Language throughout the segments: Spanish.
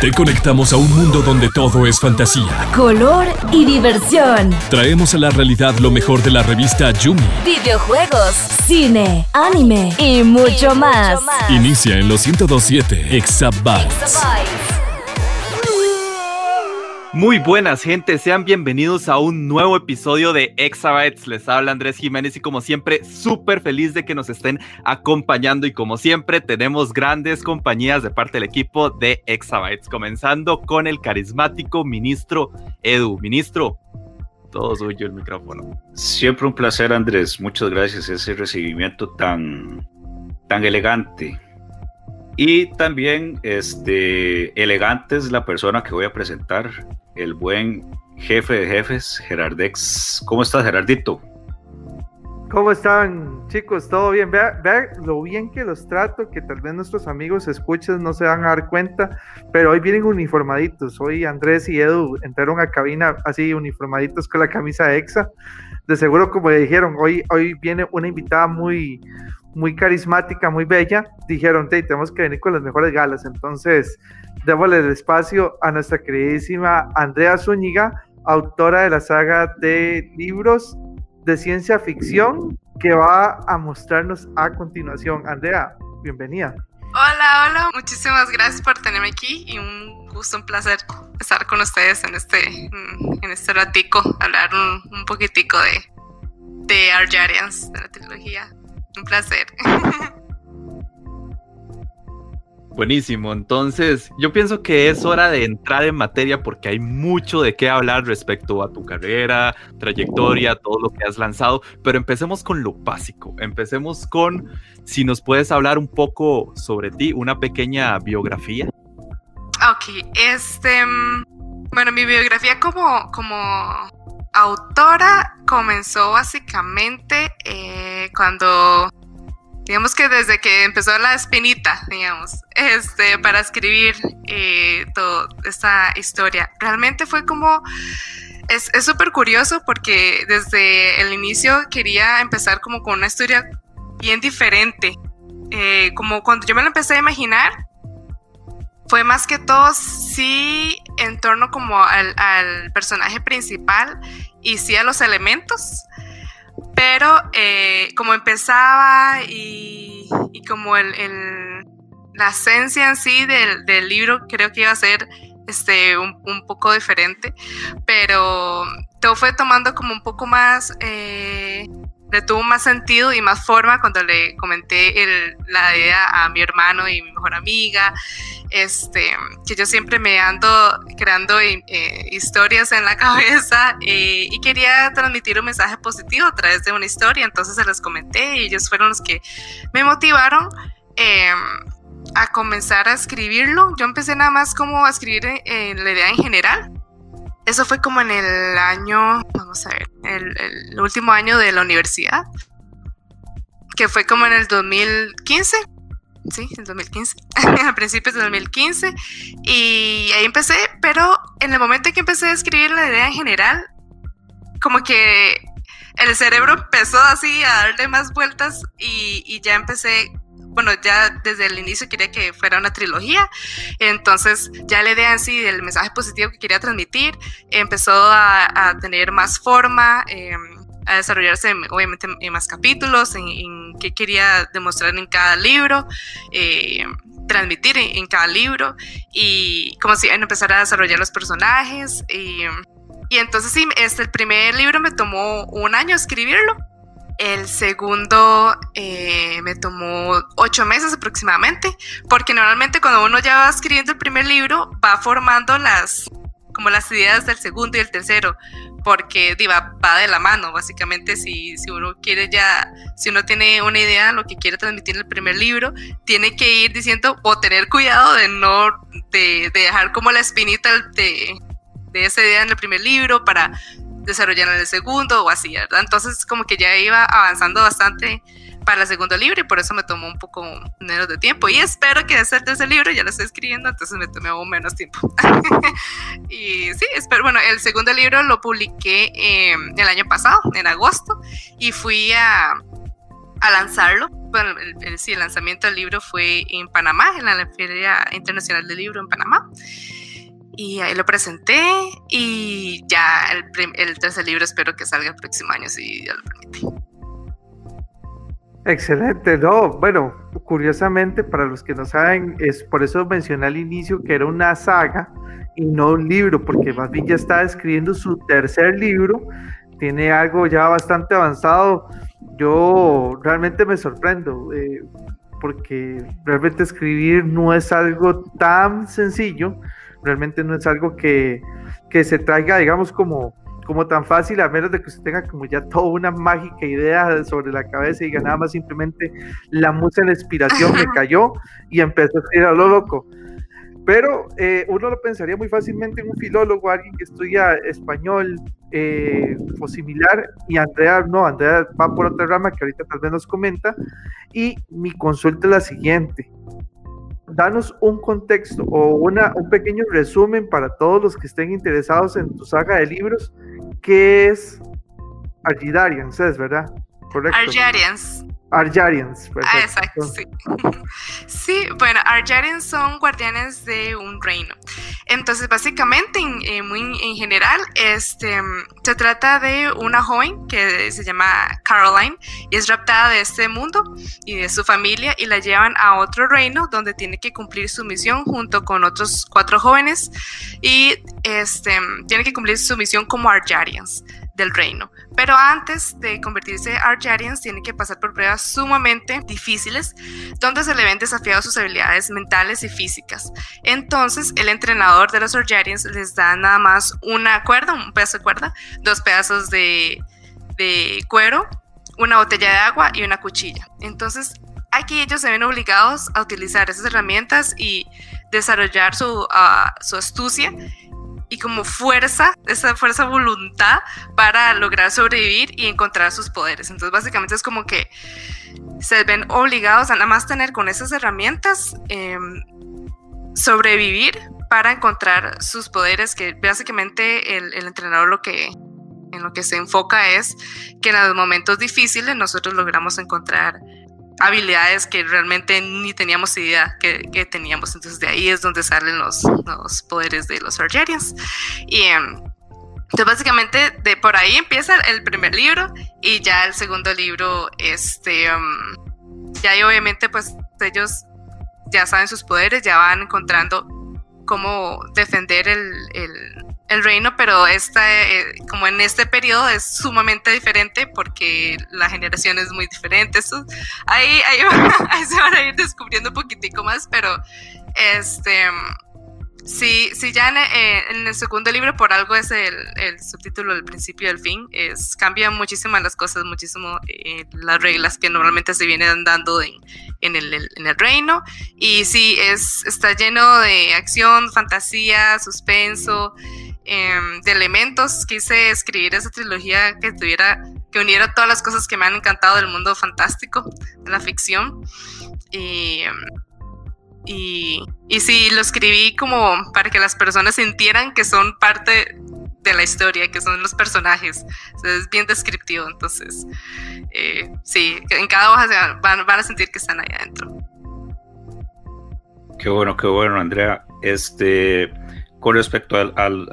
Te conectamos a un mundo donde todo es fantasía, color y diversión. Traemos a la realidad lo mejor de la revista Yumi. Videojuegos, cine, anime y mucho, más. Inicia en los 1027 Exabytes. Muy buenas gente, sean bienvenidos a un nuevo episodio de Exabytes. Les habla Andrés Jiménez y como siempre súper feliz de que nos estén acompañando y como siempre tenemos grandes compañías de parte del equipo de Exabytes, comenzando con el carismático ministro Edu. Ministro, todo suyo el micrófono. Siempre un placer Andrés, muchas gracias ese recibimiento tan, tan elegante. Y también este, elegante es la persona que voy a presentar el buen jefe de jefes, Gerardex. ¿Cómo estás, Gerardito? ¿Cómo están, chicos? ¿Todo bien? Vea lo bien que los trato, que tal vez nuestros amigos escuchen no se van a dar cuenta, pero hoy vienen uniformaditos. Hoy Andrés y Edu entraron a cabina así uniformaditos con la camisa EXA. De seguro, como dijeron, hoy, hoy viene una invitada muy, muy carismática, muy bella. Dijeron, tenemos que venir con las mejores galas. Entonces, démosle el espacio a nuestra queridísima Andrea Zúñiga, autora de la saga de libros de ciencia ficción que va a mostrarnos a continuación. Andrea, bienvenida. Hola, hola, muchísimas gracias por tenerme aquí y un gusto, un placer estar con ustedes en este, en este ratico, hablar un, un poquitico de, de Arjarians, de la trilogía. Un placer. Buenísimo, entonces yo pienso que es hora de entrar en materia porque hay mucho de qué hablar respecto a tu carrera, trayectoria, todo lo que has lanzado, pero empecemos con lo básico, empecemos con si nos puedes hablar un poco sobre ti, una pequeña biografía. Ok, este, bueno, mi biografía como, como autora comenzó básicamente eh, cuando digamos que desde que empezó la espinita, digamos, este, para escribir eh, toda esta historia. Realmente fue como, es súper curioso porque desde el inicio quería empezar como con una historia bien diferente. Eh, como cuando yo me lo empecé a imaginar, fue más que todo sí en torno como al, al personaje principal y sí a los elementos pero eh, como empezaba y, como el, la esencia en sí del, libro creo que iba a ser este, un, poco diferente, pero todo fue tomando como un poco más, eh, le tuvo más sentido y más forma cuando le comenté el, la idea a mi hermano y mi mejor amiga este, que yo siempre me ando creando eh, historias en la cabeza eh, y quería transmitir un mensaje positivo a través de una historia, entonces se las comenté y ellos fueron los que me motivaron em, a comenzar a escribirlo. Yo empecé nada más como a escribir eh, la idea en general. Eso fue como en el año, a ver, el, el último año de la universidad, que fue como en el 2015 sí, en 2015, a principios de 2015, y ahí empecé, pero en el momento en que empecé a escribir la idea en general, como que el cerebro empezó así a darle más vueltas y, ya empecé, bueno, ya desde el inicio quería que fuera una trilogía, entonces ya la idea en sí del mensaje positivo que quería transmitir empezó a, tener más forma. Eh, a desarrollarse obviamente en más capítulos, en, qué quería demostrar en cada libro, eh, transmitir en, cada libro y como si empezar a desarrollar los personajes. Y, y entonces sí, este, el primer libro me tomó un año escribirlo. El segundo eh, me tomó ocho meses aproximadamente, porque normalmente cuando uno ya va escribiendo el primer libro, va formando las, como las ideas del segundo y el tercero, porque diva, va de la mano, básicamente si, si uno quiere ya, si uno tiene una idea de lo que quiere transmitir en el primer libro, tiene que ir diciendo o tener cuidado de no, de, dejar como la espinita de, de esa idea en el primer libro para desarrollar en el segundo o así, ¿verdad? Entonces como que ya iba avanzando bastante para el segundo libro y por eso me tomó un poco menos de tiempo. Y espero que ese tercer libro ya lo estoy escribiendo, entonces me tomó menos tiempo. y sí, espero, bueno, el segundo libro lo publiqué em, el año pasado, en agosto, y fui a, a lanzarlo. Bueno, el, sí, el lanzamiento del libro fue en Panamá, en la Feria Internacional del Libro en Panamá. Y ahí lo presenté y ya el, el tercer libro espero que salga el próximo año, si Dios lo permite. Excelente, no, bueno, curiosamente para los que no saben, es por eso mencioné al inicio que era una saga y no un libro, porque más bien ya está escribiendo su tercer libro, tiene algo ya bastante avanzado. Yo realmente me sorprendo, eh, porque realmente escribir no es algo tan sencillo, realmente no es algo que, que se traiga, digamos, como como tan fácil, a menos de que usted tenga como ya toda una mágica idea sobre la cabeza y diga nada más simplemente la musa la inspiración me cayó y empezó a escribir a lo loco. Pero eh, uno lo pensaría muy fácilmente en un filólogo, alguien que estudia español eh, o similar, y Andrea no, Andrea va por otra rama que ahorita tal vez nos comenta, y mi consulta es la siguiente. Danos un contexto o una, un pequeño resumen para todos los que estén interesados en tu saga de libros ¿Qué es Argidarians? Es, ¿verdad? Correcto. Argarians. Arjarians, Ah, exacto, sí. sí, bueno, Arjarians son guardianes de un reino. Entonces, básicamente, en, eh, muy en general, este, se trata de una joven que se llama Caroline y es raptada de este mundo y de su familia y la llevan a otro reino donde tiene que cumplir su misión junto con otros cuatro jóvenes y este, tiene que cumplir su misión como Arjarians del reino. Pero antes de convertirse Arjarians, tiene que pasar por pruebas sumamente difíciles, donde se le ven desafiados sus habilidades mentales y físicas. Entonces, el entrenador de los Arjarians les da nada más una cuerda, un pedazo de cuerda, dos pedazos de, de cuero, una botella de agua y una cuchilla. Entonces, aquí ellos se ven obligados a utilizar esas herramientas y desarrollar su, ah, su astucia y como fuerza, esa fuerza voluntad para lograr sobrevivir y encontrar sus poderes. Entonces básicamente es como que se ven obligados a nada más tener con esas herramientas em, sobrevivir para encontrar sus poderes, que básicamente el, entrenador lo que en lo que se enfoca es que en los momentos difíciles nosotros logramos encontrar habilidades que realmente ni teníamos idea que, teníamos. Entonces de ahí es donde salen los, los poderes de los Argerians. Y em, entonces básicamente de por ahí empieza el primer libro y ya el segundo libro, este, em, ya obviamente pues ellos ya saben sus poderes, ya van encontrando cómo defender el reino, pero esta, eh, como en este periodo es sumamente diferente porque la generación es muy diferente. Eso, ahí, ahí, se van a ir descubriendo un poquitico más, pero este sí, sí ya eh, en, el segundo libro por algo es el, el subtítulo del principio y el fin, es, cambian muchísimas las cosas, muchísimo eh, las reglas que normalmente se vienen dando en, en, el, en el reino. Y sí, es, está lleno de acción, fantasía, suspenso. Em, de elementos. Quise escribir esa trilogía que tuviera, que uniera todas las cosas que me han encantado del mundo fantástico, de la ficción. Y, y, y sí, lo escribí como para que las personas sintieran que son parte de la historia, que son los personajes. es bien descriptivo, entonces, eh, sí, en cada hoja van, van a sentir que están ahí adentro. Qué bueno, qué bueno, Andrea. Este, con respecto al, al,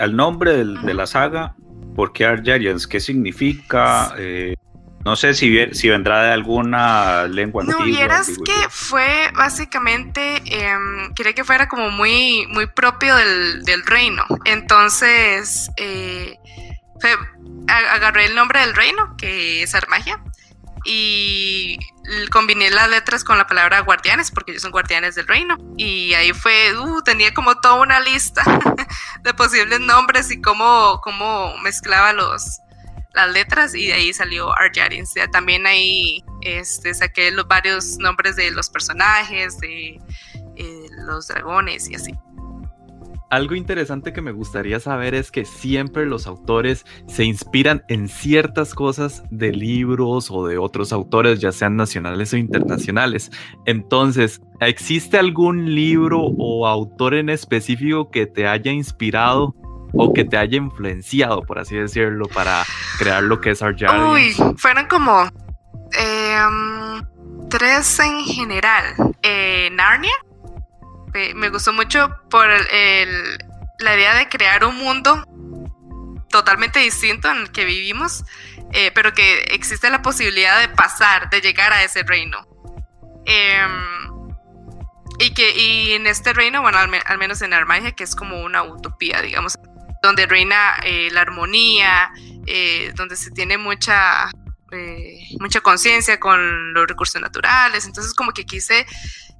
al, nombre de la saga, ¿por qué Arjarians? ¿Qué significa? Eh, no sé si, si vendrá de alguna lengua no, antigua. No, vieras que fue básicamente, eh, quería que fuera como muy, muy propio del, del reino. Entonces, eh, agarré el nombre del reino, que es Armagia, y combiné las letras con la palabra guardianes, porque ellos son guardianes del reino. Y ahí fue, uh, tenía como toda una lista de posibles nombres y cómo, cómo mezclaba los, las letras y de ahí salió Arjarians. También ahí este, saqué los varios nombres de los personajes, de eh, los dragones y así. Algo interesante que me gustaría saber es que siempre los autores se inspiran en ciertas cosas de libros o de otros autores, ya sean nacionales o internacionales. Entonces, ¿existe algún libro o autor en específico que te haya inspirado o que te haya influenciado, por así decirlo, para crear lo que es Art Uy, fueron como... Em, tres en general. Eh, Narnia. Me gustó mucho por la idea de crear un mundo totalmente distinto en el que vivimos, eh, pero que existe la posibilidad de pasar, de llegar a ese reino. Em, y que y en este reino, bueno, al, menos en Armagia, que es como una utopía, digamos, donde reina eh, la armonía, eh, donde se tiene mucha, mucha conciencia con los recursos naturales. Entonces, como que quise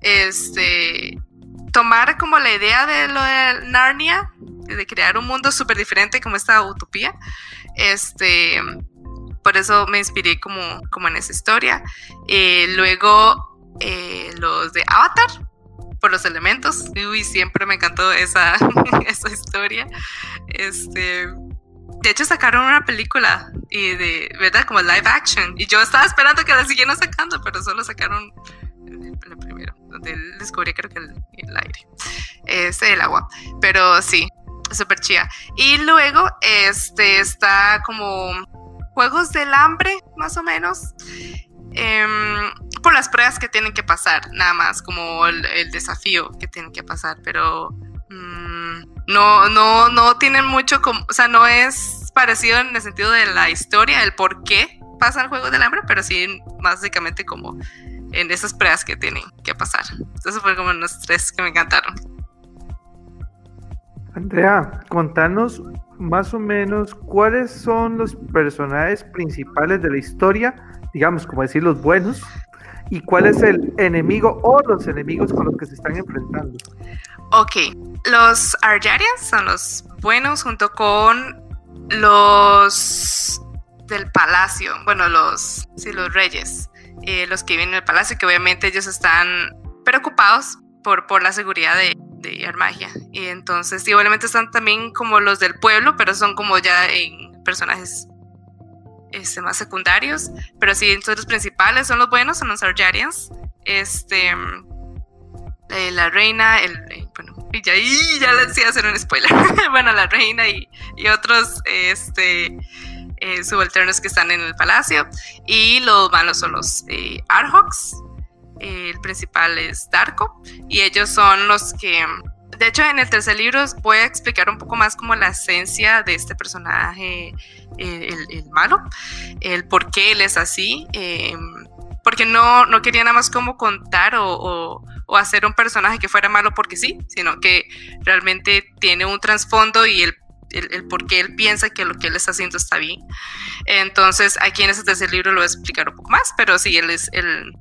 este, tomar como la idea de lo de Narnia, de crear un mundo súper diferente como esta utopía. Este, por eso me inspiré como, como en esa historia. Eh, luego eh, los de Avatar, por los elementos. Uy, siempre me encantó esa, esa historia. Este, de hecho sacaron una película y de, ¿verdad? Como live action. Y yo estaba esperando que la siguieran sacando, pero solo sacaron donde él creo que el, aire, este, el agua. Pero sí, súper chía. Y luego este, está como Juegos del Hambre, más o menos. Em, por las pruebas que tienen que pasar, nada más, como el, desafío que tienen que pasar, pero mm, no, no, no tienen mucho, como, o sea, no es parecido en el sentido de la historia, el por qué pasa el juego del hambre, pero sí básicamente como en esas pruebas que tienen que pasar. Entonces fue como los tres que me encantaron. Andrea, contanos más o menos cuáles son los personajes principales de la historia, digamos, como decir los buenos, y cuál es el enemigo o los enemigos con los que se están enfrentando. Ok, los Arjarians son los buenos junto con los del palacio, bueno, los, sí, los reyes, eh, los que viven en el palacio, que obviamente ellos están preocupados por, por la seguridad de, de Armagia. Y entonces, igualmente están también como los del pueblo, pero son como ya en personajes este, más secundarios. Pero sí, entonces los principales son los buenos, son los Arjarians. Este, eh, la reina, el, eh, bueno, y ya, ya les decía hacer un spoiler. bueno, la reina y, y otros este, eh, subalternos que están en el palacio. Y los malos son los Arhawks, el principal es Darko y ellos son los que de hecho en el tercer libro voy a explicar un poco más como la esencia de este personaje el, malo el por qué él es así em, porque no, no quería nada más como contar o, o, hacer un personaje que fuera malo porque sí, sino que realmente tiene un trasfondo y el, el, por qué él piensa que lo que él está haciendo está bien. Entonces, aquí en ese tercer libro lo voy a explicar un poco más, pero sí, él es el,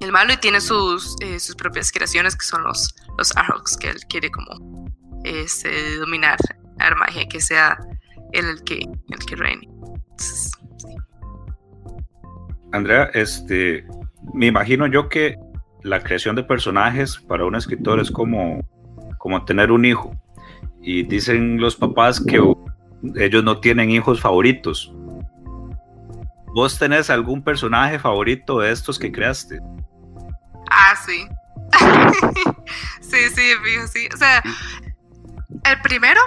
el malo y tiene sus, eh, sus propias creaciones que son los, los Arhawks, que él quiere como este, dominar Armagia, que sea él el que, el que reine. Andrea, este, me imagino yo que la creación de personajes para un escritor es como, como tener un hijo. Y dicen los papás que ellos no tienen hijos favoritos. ¿Vos tenés algún personaje favorito de estos que creaste? Ah, sí. sí, sí, sí. O sea, el primero,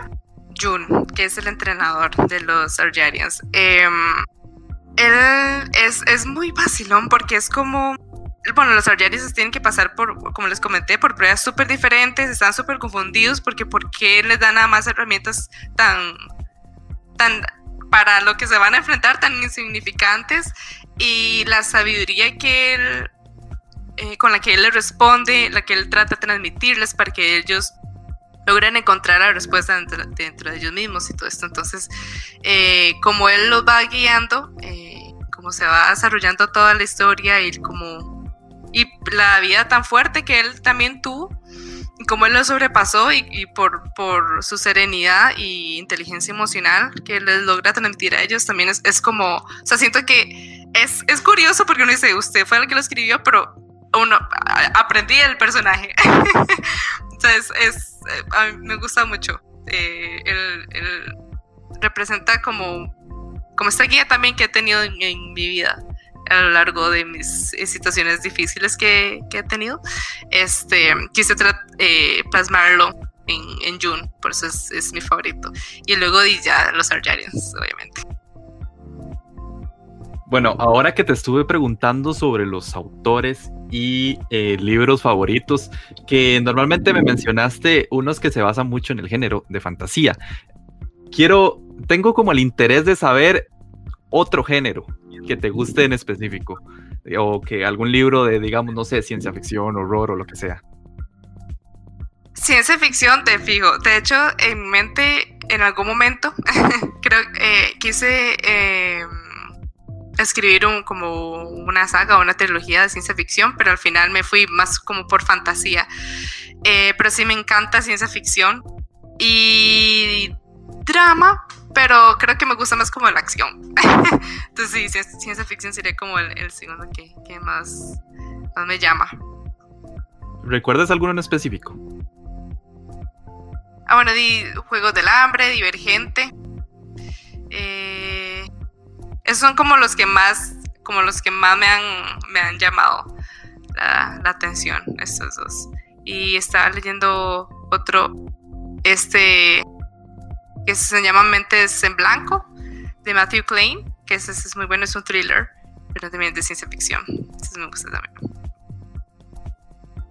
Jun, que es el entrenador de los Arjarians. Em, él es, es, muy vacilón porque es como. Bueno, los Arjarians tienen que pasar por, como les comenté, por pruebas súper diferentes, están súper confundidos porque ¿por qué les dan nada más herramientas tan, tan para lo que se van a enfrentar tan insignificantes y la sabiduría que él eh, con la que él les responde, la que él trata de transmitirles para que ellos logren encontrar la respuesta dentro, de ellos mismos y todo esto. Entonces, eh, como él los va guiando, eh, como se va desarrollando toda la historia y como y la vida tan fuerte que él también tuvo, y como él lo sobrepasó y, por, por, su serenidad y inteligencia emocional que les logra transmitir a ellos, también es, es como, o sea, siento que es, es curioso porque uno dice, usted fue el que lo escribió, pero uno aprendí el personaje. Entonces, es, a mí me gusta mucho. Eh, él, representa como, como esta guía también que he tenido en, mi vida a lo largo de mis eh, situaciones difíciles que, que he tenido. Este, quise plasmarlo en, en June, por eso es, es, mi favorito. Y luego ya los Arjarians, obviamente. Bueno, ahora que te estuve preguntando sobre los autores y eh, libros favoritos, que normalmente me mencionaste unos que se basan mucho en el género de fantasía. Quiero, tengo como el interés de saber otro género que te guste en específico, o que algún libro de, digamos, no sé, ciencia ficción, horror o lo que sea. Ciencia ficción, te fijo. De hecho, en mi mente, en algún momento, creo eh, quise eh, escribir un, como una saga o una trilogía de ciencia ficción, pero al final me fui más como por fantasía. Eh, pero sí me encanta ciencia ficción y drama, pero creo que me gusta más como la acción. Entonces sí, ciencia ficción sería como el, segundo que, más, más me llama. ¿Recuerdas alguno en específico? Ah, bueno, di Juegos del Hambre, Divergente. Eh, esos son como los que más, como los que más me han, me han llamado la, atención, estos dos. Y estaba leyendo otro, este, que se llama Mentes en Blanco, de Matthew Klein, que ese, es muy bueno, es un thriller, pero también de ciencia ficción. Ese me gusta también.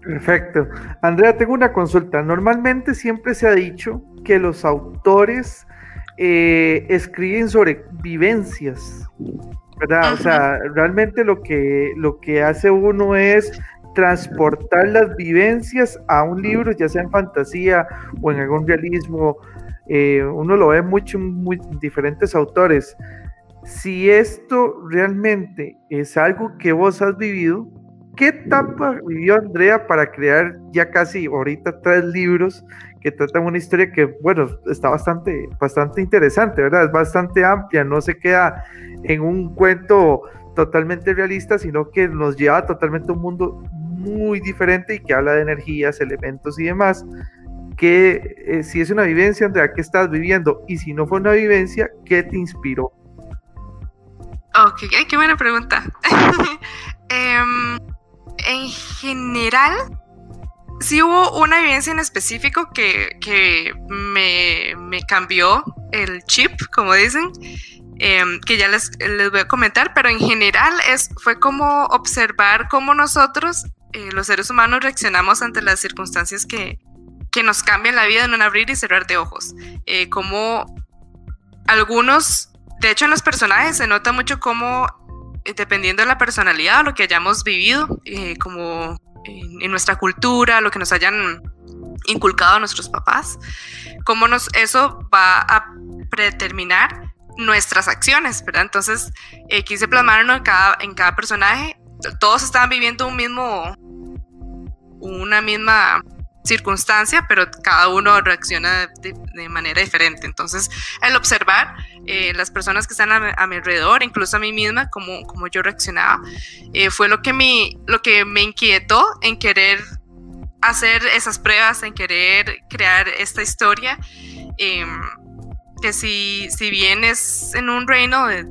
Perfecto. Andrea, tengo una consulta. Normalmente siempre se ha dicho que los autores eh, escriben sobre vivencias, ¿verdad? O sea, realmente lo que, lo que hace uno es transportar las vivencias a un libro, ya sea en fantasía o en algún realismo. Eh, uno lo ve mucho en muy diferentes autores. Si esto realmente es algo que vos has vivido, ¿qué etapa vivió Andrea para crear ya casi ahorita tres libros que tratan una historia que, bueno, está bastante, bastante interesante, ¿verdad? Es bastante amplia, no se queda en un cuento totalmente realista, sino que nos lleva totalmente a un mundo muy diferente y que habla de energías, elementos y demás. Que eh, si es una vivencia, Andrea, ¿qué estás viviendo? Y si no fue una vivencia, ¿qué te inspiró? Ok, qué buena pregunta. Em, en general, sí hubo una vivencia en específico que, me, cambió el chip, como dicen, em, que ya les, voy a comentar, pero en general es, fue como observar cómo nosotros, eh, los seres humanos, reaccionamos ante las circunstancias que, nos cambian la vida en un abrir y cerrar de ojos. Eh, como algunos, de hecho en los personajes se nota mucho cómo, eh, dependiendo de la personalidad o lo que hayamos vivido, como en, nuestra cultura, lo que nos hayan inculcado a nuestros papás, cómo nos, eso va a predeterminar nuestras acciones, ¿verdad? Entonces, eh, quise plasmarlo en cada, en cada personaje. Todos estaban viviendo un mismo, una misma circunstancia, pero cada uno reacciona de, manera diferente. Entonces, al observar eh, las personas que están a, mi alrededor, incluso a mí misma, como, como yo reaccionaba, eh, fue lo que, me, lo que me inquietó en querer hacer esas pruebas, en querer crear esta historia. Em, que si, si bien es en un reino de,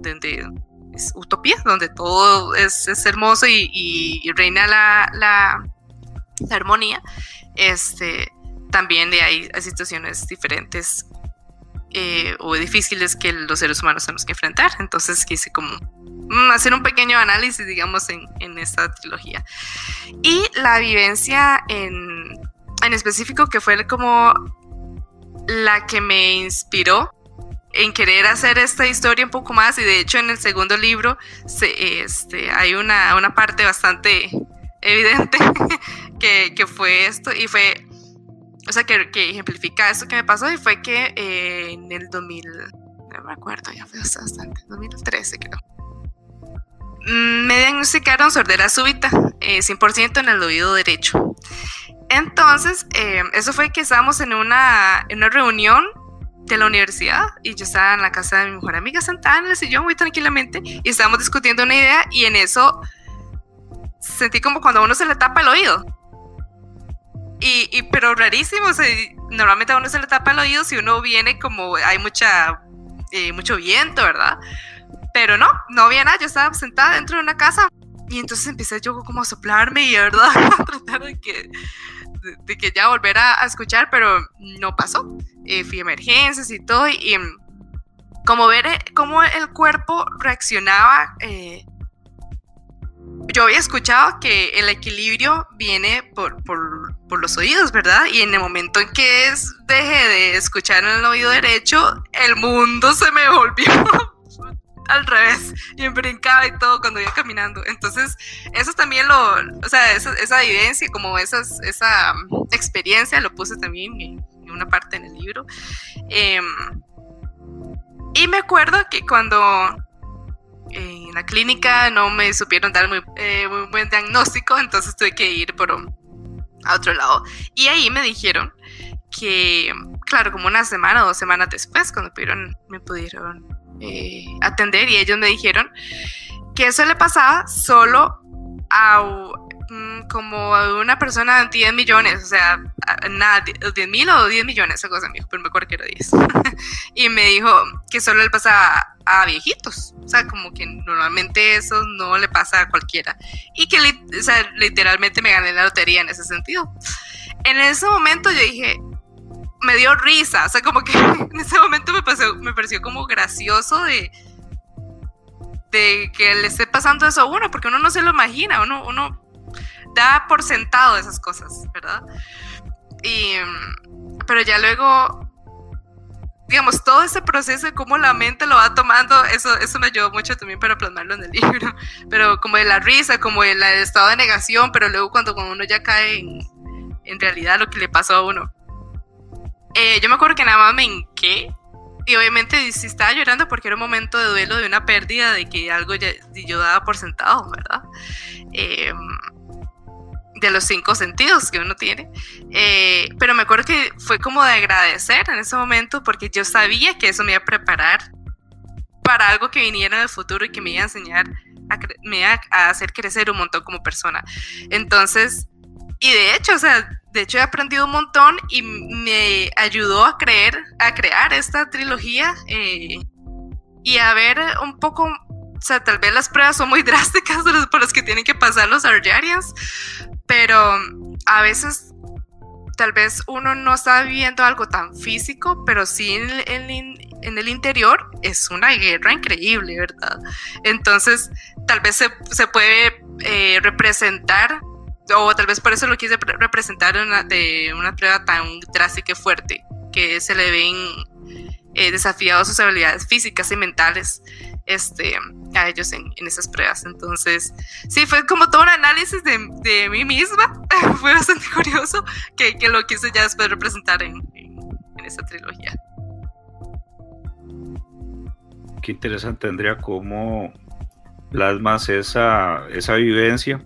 es utopía, donde todo es, es hermoso y, reina la, la, la armonía, este, también de ahí hay situaciones diferentes eh, o difíciles que los seres humanos tenemos que enfrentar. Entonces quise como hacer un pequeño análisis, digamos, en, en esta trilogía. Y la vivencia en, en específico, que fue como la que me inspiró en querer hacer esta historia un poco más y de hecho en el segundo libro se, este, hay una, una parte bastante evidente que, que, fue esto y fue, o sea, que, que, ejemplifica esto que me pasó y fue que eh, en el 2000, no me acuerdo, ya fue bastante, 2013 creo. Mm, me diagnosticaron sordera súbita, eh, 100% en el oído derecho. Entonces, eh, eso fue que estábamos en una, en una reunión de la universidad y yo estaba en la casa de mi mejor amiga sentada en el sillón muy tranquilamente y estábamos discutiendo una idea y en eso sentí como cuando a uno se le tapa el oído. Y, pero rarísimo, normalmente a uno se le tapa el oído si uno viene como hay mucha, eh, mucho viento, ¿verdad? Pero no, no había nada, yo estaba sentada dentro de una casa y entonces empecé yo como a soplarme y, ¿verdad? a tratar de que, de, que ya volver a, escuchar, pero no pasó. Eh, fui a emergencias y todo y como ver eh, cómo el cuerpo reaccionaba. eh, yo había escuchado que el equilibrio viene por, por- los oídos, ¿verdad? Y en el momento en que es, dejé de escuchar en el oído derecho, el mundo se me volvió al revés y brincaba y todo cuando iba caminando. Entonces, eso también lo, o sea, esa, esa vivencia, como esas, esa mm, experiencia, lo puse también en, en una parte en el libro. Em, y me acuerdo que cuando en la clínica no me supieron dar muy, eh, buen diagnóstico, entonces tuve que ir por a otro lado. Y ahí me dijeron que, claro, como una semana o dos semanas después, cuando pudieron, me pudieron eh, atender, y ellos me dijeron que eso le pasaba solo a como a una persona de 10 millones, o sea, nada, 10 mil o 10 millones, me dijo, pero me acuerdo que era 10. y me dijo que solo le pasa a, viejitos, o sea, como que normalmente eso no le pasa a cualquiera. Y que o sea, literalmente me gané la lotería en ese sentido. En ese momento yo dije, me dio risa, o sea, como que en ese momento me, pasó, me pareció como gracioso de, de que le esté pasando eso a uno, porque uno no se lo imagina, uno, uno da por sentado esas cosas, ¿verdad? Y, pero ya luego, digamos, todo ese proceso de cómo la mente lo va tomando, eso, eso me ayudó mucho también para plasmarlo en el libro, pero como de la risa, como el estado de negación, pero luego cuando, cuando uno ya cae en, en realidad lo que le pasó a uno. Eh, yo me acuerdo que nada más me hinqué y obviamente sí estaba llorando porque era un momento de duelo de una pérdida de que algo ya, yo daba por sentado, ¿verdad? Eh, de los cinco sentidos que uno tiene. Eh, pero me acuerdo que fue como de agradecer en ese momento porque yo sabía que eso me iba a preparar para algo que viniera en el futuro y que me iba a enseñar, a me iba a hacer crecer un montón como persona. Entonces, y de hecho, o sea, de hecho he aprendido un montón y me ayudó a creer, a crear esta trilogía eh, y a ver un poco, o sea, tal vez las pruebas son muy drásticas por las que tienen que pasar los Arjarians, pero a veces tal vez uno no está viviendo algo tan físico, pero sí en, en en el interior es una guerra increíble, ¿verdad? Entonces, tal vez se, se puede eh, representar, o tal vez por eso lo quise pre- representar una- de una prueba tan drástica y fuerte, que se le ven eh, desafiados sus habilidades físicas y mentales este, a ellos en, en esas pruebas. Entonces, sí, fue como todo un análisis de, de mí misma. fue bastante curioso que, que lo quise ya después representar en, en, esa trilogía. Qué interesante, Andrea, cómo plasmas esa, esa vivencia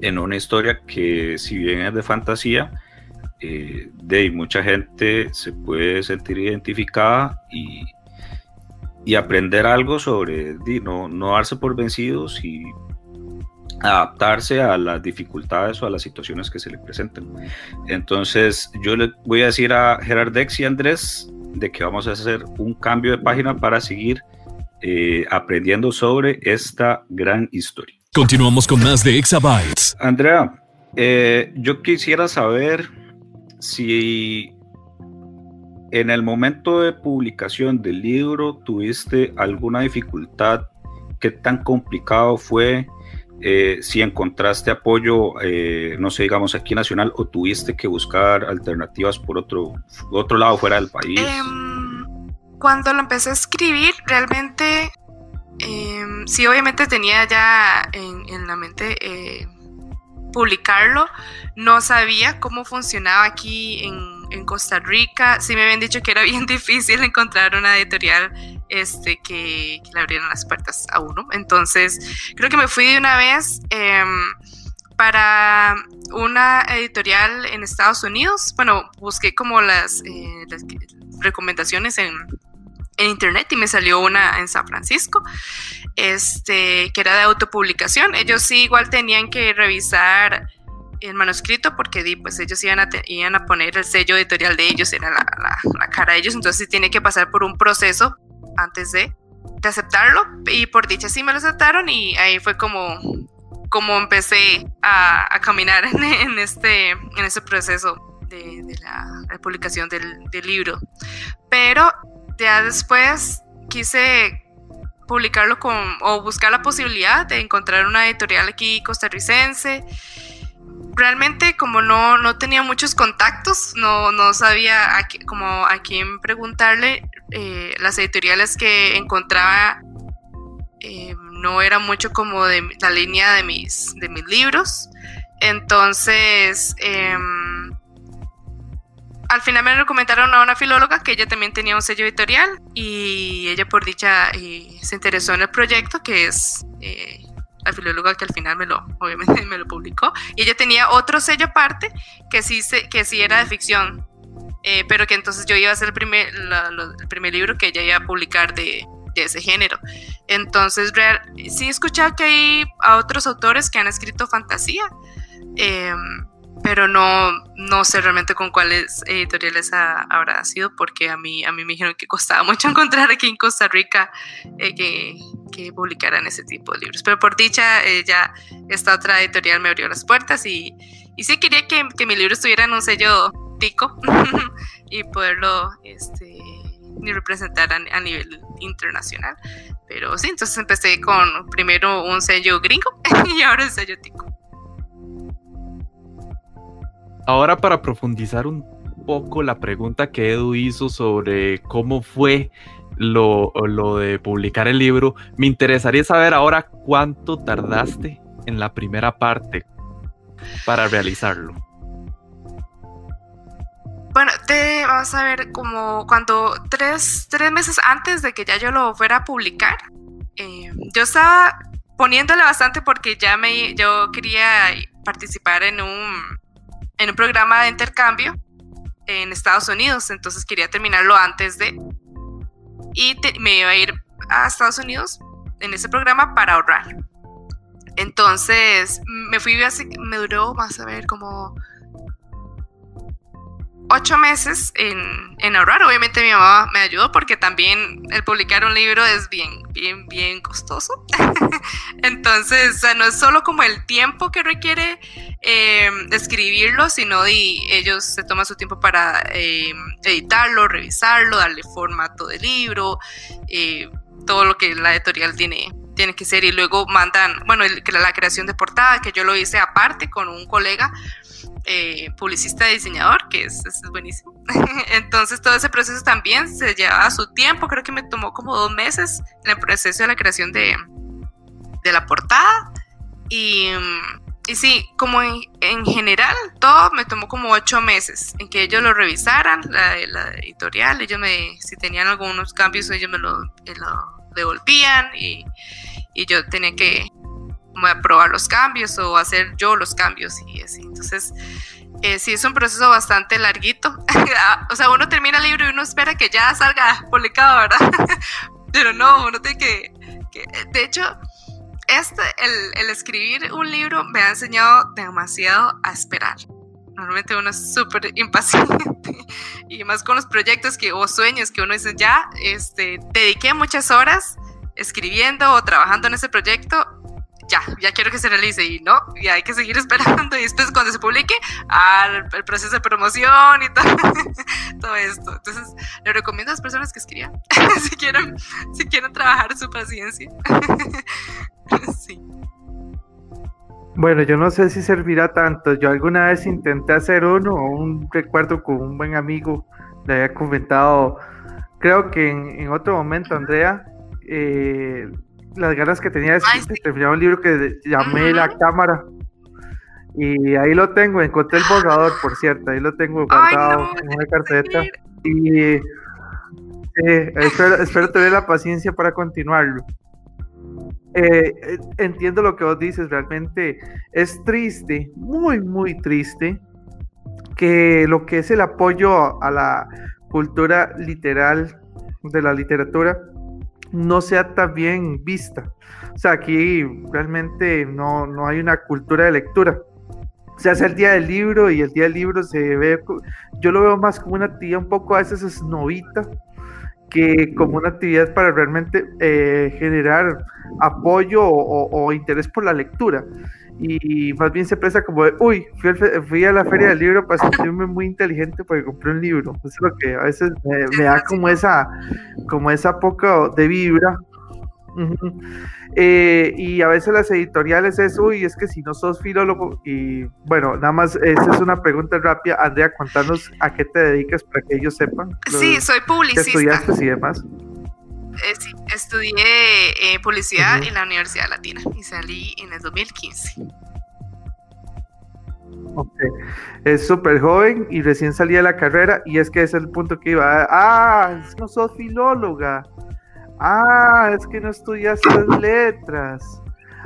en una historia que, si bien es de fantasía, eh, de mucha gente se puede sentir identificada y, y aprender algo sobre no, no darse por vencidos y adaptarse a las dificultades o a las situaciones que se le presenten. Entonces, yo le voy a decir a Gerardex y Andrés de que vamos a hacer un cambio de página para seguir eh, aprendiendo sobre esta gran historia. Continuamos con más de Exabytes. Andrea, eh, yo quisiera saber si en el momento de publicación del libro tuviste alguna dificultad, qué tan complicado fue, eh, si encontraste apoyo, eh, no sé, digamos aquí nacional, o tuviste que buscar alternativas por otro, otro lado fuera del país. Em, cuando lo empecé a escribir, realmente, em, sí, obviamente tenía ya en, en la mente eh, publicarlo. No sabía cómo funcionaba aquí en, en Costa Rica. Sí me habían dicho que era bien difícil encontrar una editorial este, que, le abrieran las puertas a uno. Entonces, creo que me fui de una vez em, para una editorial en Estados Unidos. Bueno, busqué como las, eh, las recomendaciones en, en internet y me salió una en San Francisco, este, que era de autopublicación. Ellos sí igual tenían que revisar el manuscrito porque di, pues ellos iban a, te- iban a poner el sello editorial de ellos, era la, la- la cara de ellos, entonces tiene que pasar por un proceso antes de, de aceptarlo y por dicha sí me lo aceptaron y ahí fue como, como empecé a, a caminar en, en este, en ese proceso de, de la, la publicación del, del libro. Pero ya después quise publicarlo con, o buscar la posibilidad de encontrar una editorial aquí costarricense. Realmente como no, no tenía muchos contactos, no, no sabía a, como a quién preguntarle, eh, las editoriales que encontraba eh, no era mucho como de la línea de mis, de mis libros. Entonces, em, al final me recomendaron a una filóloga que ella también tenía un sello editorial y ella por dicha eh, se interesó en el proyecto que es la filóloga que al final me lo obviamente me lo publicó. Y ella tenía otro sello aparte que sí que sí era de ficción eh, pero que entonces yo iba a hacer el primer el primer libro que ella iba a publicar de, de ese género. Entonces real, sí he escuchado que hay a otros autores que han escrito fantasía em, pero no, no sé realmente con cuáles editoriales habrá sido, porque a mí, a mí me dijeron que costaba mucho encontrar aquí en Costa Rica eh, que, que, publicaran ese tipo de libros. Pero por dicha, eh, ya esta otra editorial me abrió las puertas y, y sí quería que, que, mi libro estuviera un sello tico y poderlo este, representar a, a nivel internacional. Pero sí, entonces empecé con primero un sello gringo y ahora el sello tico. Ahora para profundizar un poco la pregunta que Edu hizo sobre cómo fue lo, lo, de publicar el libro, me interesaría saber ahora cuánto tardaste en la primera parte para realizarlo. Bueno, te vamos a ver como cuando tres, tres meses antes de que ya yo lo fuera a publicar, eh, yo estaba poniéndole bastante porque ya me, yo quería participar en un en un programa de intercambio en Estados Unidos, entonces quería terminarlo antes de... Y me iba a ir a Estados Unidos en ese programa para ahorrar. Entonces me fui, me duró, más a ver, como ocho meses en, en, ahorrar. Obviamente mi mamá me ayudó porque también el publicar un libro es bien, bien, bien costoso. Entonces, no es solo como el tiempo que requiere eh, escribirlo, sino y ellos se toman su tiempo para eh, editarlo, revisarlo, darle formato de libro, eh, todo lo que la editorial tiene tiene que ser y luego mandan, bueno, el, la creación de portada, que yo lo hice aparte con un colega eh, publicista diseñador, que es, es, buenísimo. Entonces todo ese proceso también se llevaba su tiempo, creo que me tomó como dos meses en el proceso de la creación de, de la portada. Y, y sí, como en, en, general, todo me tomó como ocho meses en que ellos lo revisaran, la, la editorial, ellos me, si tenían algunos cambios, ellos me lo, me lo devolvían y, y yo tenía que aprobar los cambios o hacer yo los cambios y así. Entonces, eh, sí es un proceso bastante larguito. o sea, uno termina el libro y uno espera que ya salga publicado, ¿verdad? Pero no, uno tiene que, de hecho, este, el, el, escribir un libro me ha enseñado demasiado a esperar. Normalmente uno es súper impaciente y más con los proyectos que, o sueños que uno dice, ya, este, dediqué muchas horas escribiendo o trabajando en ese proyecto, ya, ya quiero que se realice y no, y hay que seguir esperando y después cuando se publique, al el proceso de promoción y todo, todo esto. Entonces, le recomiendo a las personas que escriban, si quieren, si quieren trabajar su paciencia. sí. Bueno, yo no sé si servirá tanto. Yo alguna vez intenté hacer uno, un recuerdo con un buen amigo, le había comentado, creo que en, en otro momento, Andrea, eh, las ganas que tenía de, terminar un libro que llamé La Cámara. Y ahí lo tengo, encontré el borrador, por cierto, ahí lo tengo guardado en una carpeta. Y espero, tener la paciencia para continuarlo. Eh, eh, entiendo lo que vos dices, realmente es triste, muy, muy triste, que lo que es el apoyo a la cultura literal de la literatura no sea tan bien vista. O sea, aquí realmente no, no hay una cultura de lectura. Se hace el día del libro y el día del libro se ve, yo lo veo más como una actividad un poco a veces esnovita que como una actividad para realmente eh, generar apoyo o, interés por la lectura. y más bien se presta como de, uy, fui, a la feria del libro para sentirme muy inteligente porque compré un libro. Eso es lo que a veces me, da como esa, como esa poca de vibra. Eh, y a veces las editoriales es, uy, es que si no sos filólogo, y bueno, nada más, esa es una pregunta rápida. Andrea, contanos a qué te dedicas para que ellos sepan. Sí, soy publicista. estudiaste y demás? Eh, sí, estudié eh, publicidad en la Universidad Latina y salí en el 2015. Okay. Es súper joven y recién salí de la carrera y es que ese es el punto que iba. Ah, no sos filóloga. Ah, es que no estudiaste letras.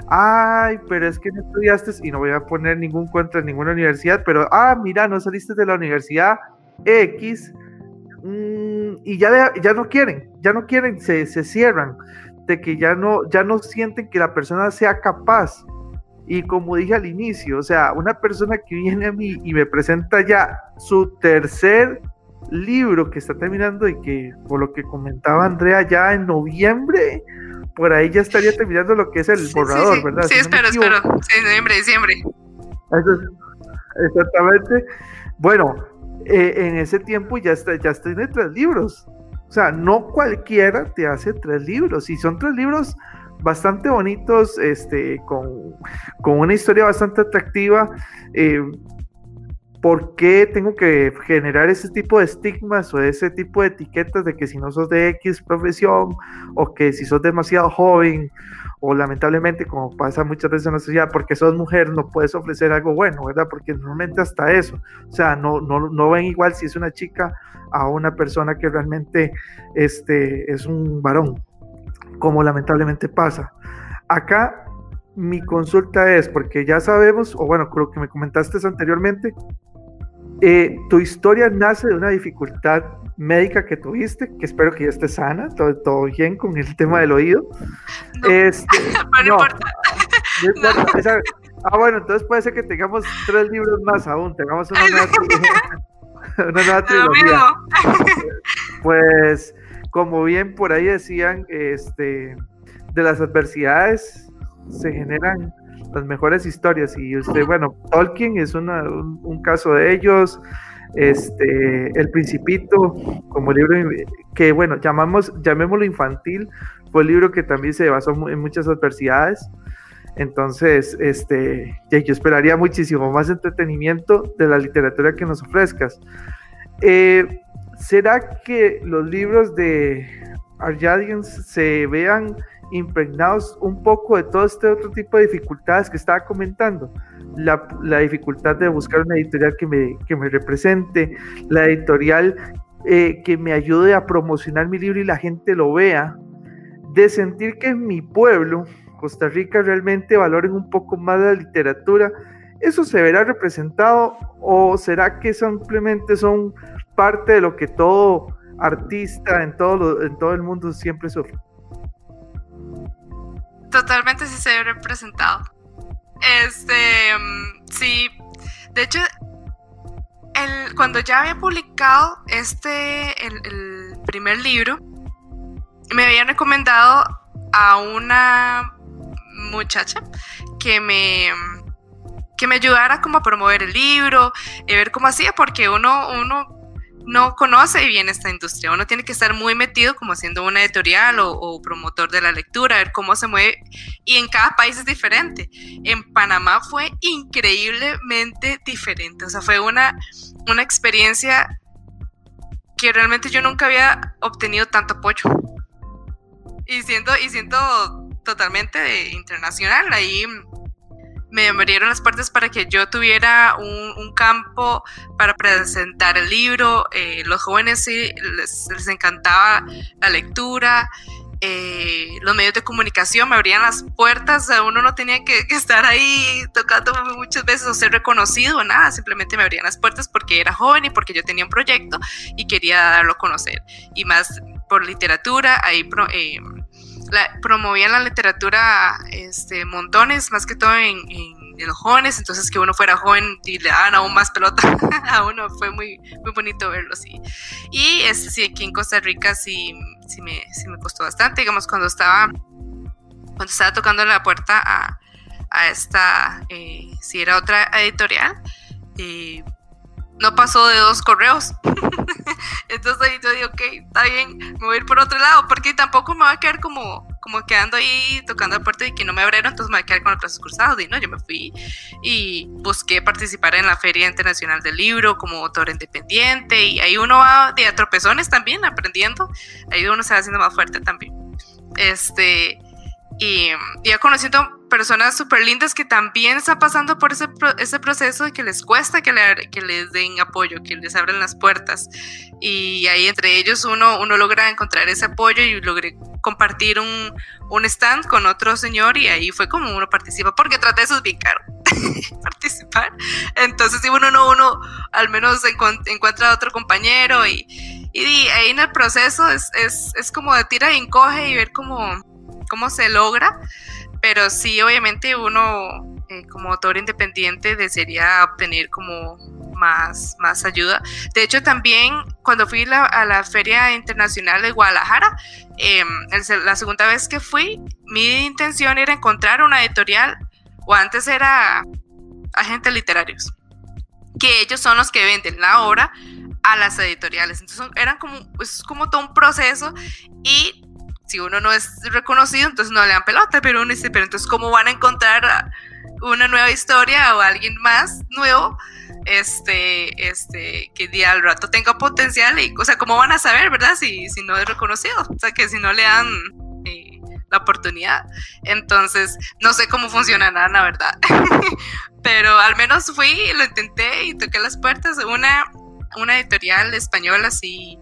Ay, pero es que no estudiaste y no voy a poner ningún contra en ninguna universidad, pero ah, mira, no saliste de la universidad X Mm, y ya, ya no quieren, ya no quieren, se, se, cierran, de que ya no, ya no sienten que la persona sea capaz. Y como dije al inicio, o sea, una persona que viene a mí y me presenta ya su tercer libro que está terminando y que, por lo que comentaba Andrea, ya en noviembre, por ahí ya estaría terminando lo que es el borrador, ¿verdad? Sí, espero, espero. Sí, noviembre, diciembre. exactamente. Bueno, eh, en ese tiempo ya, está, ya tiene tres libros. O sea, no cualquiera te hace tres libros. Y son tres libros bastante bonitos, este, con, una historia bastante atractiva. Eh, ¿Por qué tengo que generar ese tipo de estigmas o ese tipo de etiquetas de que si no sos de X profesión o que si sos demasiado joven o lamentablemente, como pasa muchas veces en la sociedad, porque sos mujer no puedes ofrecer algo bueno, ¿verdad? Porque normalmente hasta eso, o sea, no, no, no ven igual si es una chica a una persona que realmente este, es un varón, como lamentablemente pasa. Acá mi consulta es, porque ya sabemos, o bueno, creo que me comentaste anteriormente, eh, tu historia nace de una dificultad médica que tuviste, que espero que ya esté sana, todo, todo bien con el tema del oído. No, este, no, ah, bueno, entonces puede ser que tengamos tres libros más aún, tengamos una nueva, una nueva trilogía. Pues, como bien por ahí decían, este, de las adversidades se generan las mejores historias y usted, bueno, Tolkien es una, un, caso de ellos, este, El Principito, como libro que, bueno, llamamos, llamémoslo infantil, fue el libro que también se basó en muchas adversidades. Entonces, este, yo esperaría muchísimo más entretenimiento de la literatura que nos ofrezcas. Eh, ¿Será que los libros de Arjadians se vean impregnados un poco de todo este otro tipo de dificultades que estaba comentando? La, la dificultad de buscar una editorial que me, que me represente, la editorial eh, que me ayude a promocionar mi libro y la gente lo vea, de sentir que en mi pueblo, Costa Rica, realmente valoren un poco más la literatura, ¿eso se verá representado o será que simplemente son parte de lo que todo artista en todo, en todo el mundo siempre sufre? Totalmente sí se ve representado. Este, mm, sí, de hecho, el, cuando ya había publicado este, el, el primer libro, me habían recomendado a una muchacha que me que me ayudara como a promover el libro, y ver cómo hacía, porque uno, uno no conoce bien esta industria, uno tiene que estar muy metido como haciendo una editorial o, promotor de la lectura, ver cómo se mueve, y en cada país es diferente. En Panamá fue increíblemente diferente, o sea, fue una, una experiencia que realmente yo nunca había obtenido tanto apoyo y siento, y siento totalmente internacional. Ahí me abrieron las puertas para que yo tuviera un, campo para presentar el libro. Eh, los jóvenes sí les, encantaba la lectura. Eh, los medios de comunicación me abrían las puertas, uno no tenía que, estar ahí tocando muchas veces o ser reconocido o nada, simplemente me abrían las puertas porque era joven y porque yo tenía un proyecto y quería darlo a conocer. Y más por literatura, ahí eh, promovían la literatura este, montones, más que todo en, los jóvenes, entonces que uno fuera joven y le daban aún más pelota a uno, fue muy, muy bonito verlo así. Y este, sí, aquí en Costa Rica sí, sí, me, sí me costó bastante, digamos, cuando estaba, cuando estaba tocando la puerta a, a esta, eh, si era otra editorial, y no pasó de dos correos. Entonces ahí yo digo, ok, está bien, me voy a ir por otro lado, porque tampoco me va a quedar como, como quedando ahí tocando la puerta y que no me abrieron, entonces me voy a quedar con los brazos cruzados. Y no, yo me fui y busqué participar en la Feria Internacional del Libro como autor independiente y ahí uno va de a tropezones también aprendiendo, ahí uno se va haciendo más fuerte también. Este, y ya conociendo personas súper lindas que también están pasando por ese, ese proceso de que les cuesta que, le, que les den apoyo, que les abran las puertas. Y ahí entre ellos uno, uno logra encontrar ese apoyo y logré compartir un, un stand con otro señor y ahí fue como uno participa, porque trata de eso es bien caro, participar. Entonces si uno no, uno al menos encuentra a otro compañero y, y, ahí en el proceso es, es, es como de tira y encoge y ver cómo, cómo se logra pero sí, obviamente uno eh, como autor independiente desearía obtener como más, más ayuda. De hecho, también cuando fui a la Feria Internacional de Guadalajara, em, la segunda vez que fui, mi intención era encontrar una editorial, o antes era agentes literarios, que ellos son los que venden la obra a las editoriales. Entonces eran como, es como todo un proceso y si uno no es reconocido, entonces no le dan pelota, pero uno dice, pero entonces, ¿cómo van a encontrar una nueva historia o alguien más nuevo? Este, este, que día al rato tenga potencial y, o sea, ¿cómo van a saber, verdad? Si, si no es reconocido, o sea, que si no le dan eh, la oportunidad. Entonces, no sé cómo funcionará, la verdad. pero al menos fui, lo intenté y toqué las puertas. Una, una editorial española, sí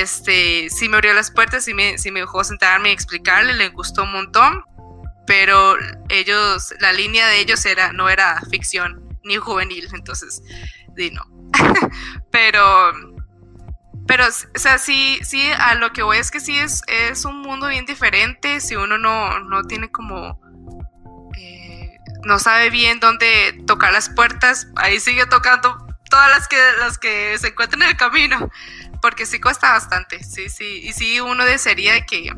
este, sí me abrió las puertas, sí me, sí me dejó sentarme y explicarle, le gustó un montón, pero ellos, la línea de ellos era, no era ficción ni juvenil, entonces, di no. pero, pero, o sea, sí, sí, a lo que voy es que sí es, es un mundo bien diferente, si uno no, no tiene como, eh, no sabe bien dónde tocar las puertas, ahí sigue tocando todas las que, las que se encuentran en el camino porque sí cuesta bastante, sí, sí, y sí uno desearía que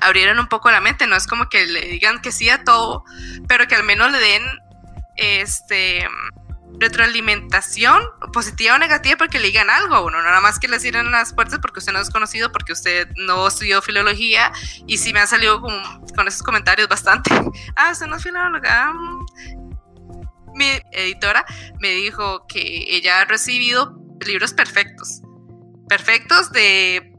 abrieran un poco la mente, no es como que le digan que sí a todo, pero que al menos le den este retroalimentación positiva o negativa porque le digan algo a uno, no nada más que le cierren las puertas porque usted no es conocido, porque usted no estudió filología y sí me ha salido con, con esos comentarios bastante, ah, usted no es filóloga, mm". mi editora me dijo que ella ha recibido libros perfectos perfectos, de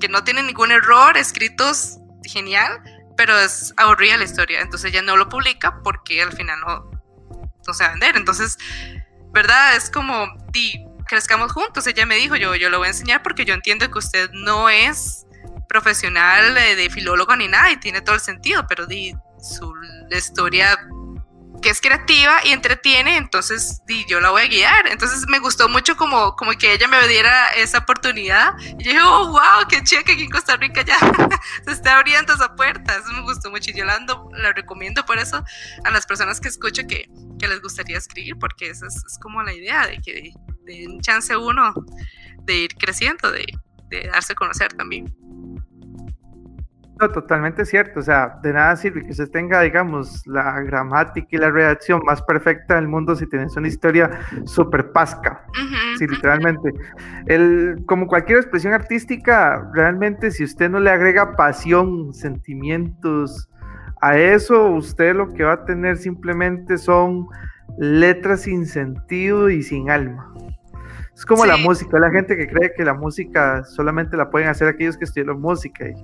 que no tienen ningún error, escritos genial, pero es aburrida la historia. Entonces ella no lo publica porque al final no, no se va a vender. Entonces, ¿verdad? Es como, di, crezcamos juntos. Ella me dijo, yo, yo lo voy a enseñar porque yo entiendo que usted no es profesional de, de filólogo ni nada y tiene todo el sentido, pero di, su historia que es creativa y entretiene, entonces di, yo la voy a guiar. Entonces me gustó mucho como, como que ella me diera esa oportunidad. Y yo dije, oh, wow, qué chido que aquí en Costa Rica ya se está abriendo esa puerta. Eso me gustó mucho y yo la, la recomiendo por eso a las personas que escucho que, que les gustaría escribir, porque esa es, como la idea de que de, un chance uno de ir creciendo, de, de darse a conocer también. No, totalmente cierto. O sea, de nada sirve que usted tenga, digamos, la gramática y la redacción más perfecta del mundo si tienes una historia súper pasca. sí, literalmente. El, como cualquier expresión artística, realmente si usted no le agrega pasión, sentimientos a eso, usted lo que va a tener simplemente son letras sin sentido y sin alma. Es como la música, la gente que cree que la música solamente la pueden hacer aquellos que estudian música. Y